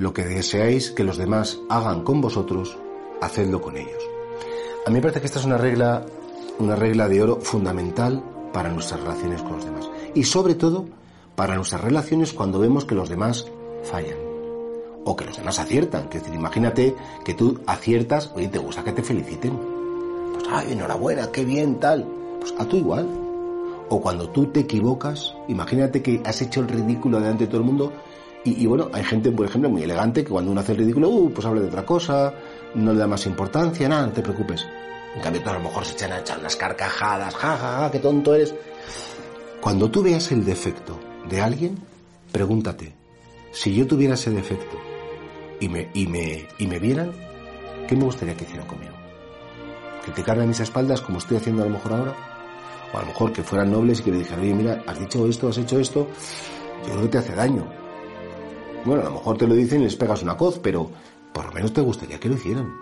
lo que deseáis que los demás hagan con vosotros, hacedlo con ellos. A mí me parece que esta es una regla, una regla de oro fundamental para nuestras relaciones con los demás. Y sobre todo, para nuestras relaciones cuando vemos que los demás fallan. O que los demás aciertan. Que decir, imagínate que tú aciertas, oye, te gusta que te feliciten. Pues, ay, enhorabuena, qué bien, tal. Pues a tú igual. O cuando tú te equivocas, imagínate que has hecho el ridículo delante de todo el mundo. Y, bueno, hay gente, por ejemplo, muy elegante que cuando uno hace el ridículo, uh, pues habla de otra cosa, no le da más importancia, nada, no te preocupes. En cambio, a lo mejor se echan a echar las carcajadas, ja, ja, ja, qué tonto eres. Cuando tú veas el defecto de alguien, pregúntate, si yo tuviera ese defecto y me, y me, y me vieran, ¿qué me gustaría que hicieran conmigo? ¿Criticarme a mis espaldas como estoy haciendo a lo mejor ahora? O a lo mejor que fueran nobles y que me dijeran, oye, mira, has dicho esto, has hecho esto, yo creo que te hace daño. Bueno, a lo mejor te lo dicen y les pegas una coz, pero por lo menos te gustaría que lo hicieran.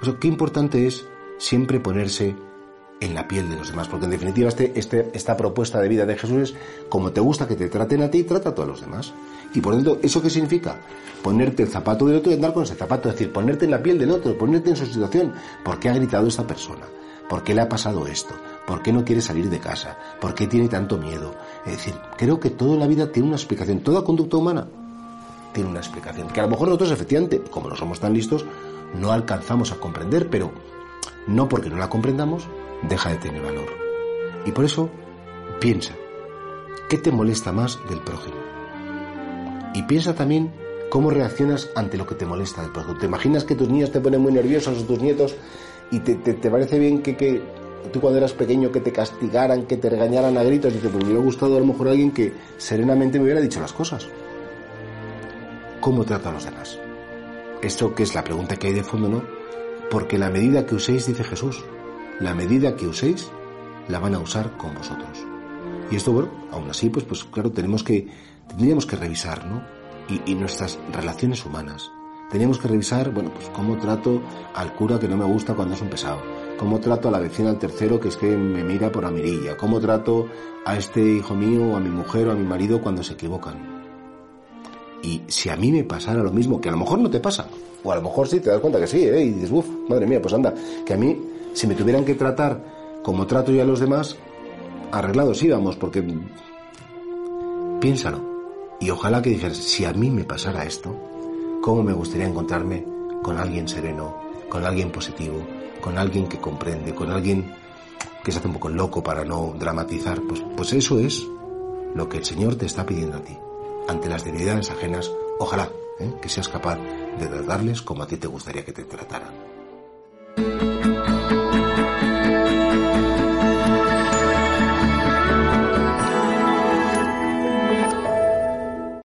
O sea, qué importante es siempre ponerse en la piel de los demás, porque en definitiva este, este, esta propuesta de vida de Jesús es como te gusta que te traten a ti, trata a todos los demás. Y por tanto, ¿eso qué significa? Ponerte el zapato del otro y andar con ese zapato, es decir, ponerte en la piel del otro, ponerte en su situación. ¿Por qué ha gritado esta persona? ¿Por qué le ha pasado esto? ¿Por qué no quiere salir de casa? ¿Por qué tiene tanto miedo? Es decir, creo que toda la vida tiene una explicación, toda conducta humana tiene una explicación, que a lo mejor nosotros efectivamente, como no somos tan listos, no alcanzamos a comprender, pero no porque no la comprendamos, deja de tener valor. Y por eso, piensa, ¿qué te molesta más del prójimo? Y piensa también cómo reaccionas ante lo que te molesta del prójimo. ¿Te imaginas que tus niños te ponen muy nerviosos o tus nietos y te, parece bien que, que, tú cuando eras pequeño que te castigaran, que te regañaran a gritos y te pues hubiera gustado a lo mejor alguien que serenamente me hubiera dicho las cosas? ¿Cómo trata a los demás? Esto que es la pregunta que hay de fondo, ¿no? Porque la medida que uséis, dice Jesús, la medida que uséis la van a usar con vosotros. Y esto, bueno, aún así, pues, pues claro, tenemos que, tendríamos que revisar, ¿no? Y, nuestras relaciones humanas. Teníamos que revisar, bueno, pues cómo trato al cura que no me gusta cuando es un pesado. Cómo trato a la vecina al tercero que es que me mira por la mirilla. Cómo trato a este hijo mío, a mi mujer o a mi marido cuando se equivocan. Y si a mí me pasara lo mismo, que a lo mejor no te pasa, o a lo mejor sí, te das cuenta que sí, ¿eh? y dices, uff, madre mía, pues anda, que a mí si me tuvieran que tratar como trato yo a los demás, arreglados íbamos, porque piénsalo. Y ojalá que dijeras, si a mí me pasara esto, ¿cómo me gustaría encontrarme con alguien sereno, con alguien positivo, con alguien que comprende, con alguien que se hace un poco loco para no dramatizar? Pues, pues eso es lo que el Señor te está pidiendo a ti. Ante las debilidades ajenas, ojalá ¿eh? que seas capaz de tratarles como a ti te gustaría que te trataran.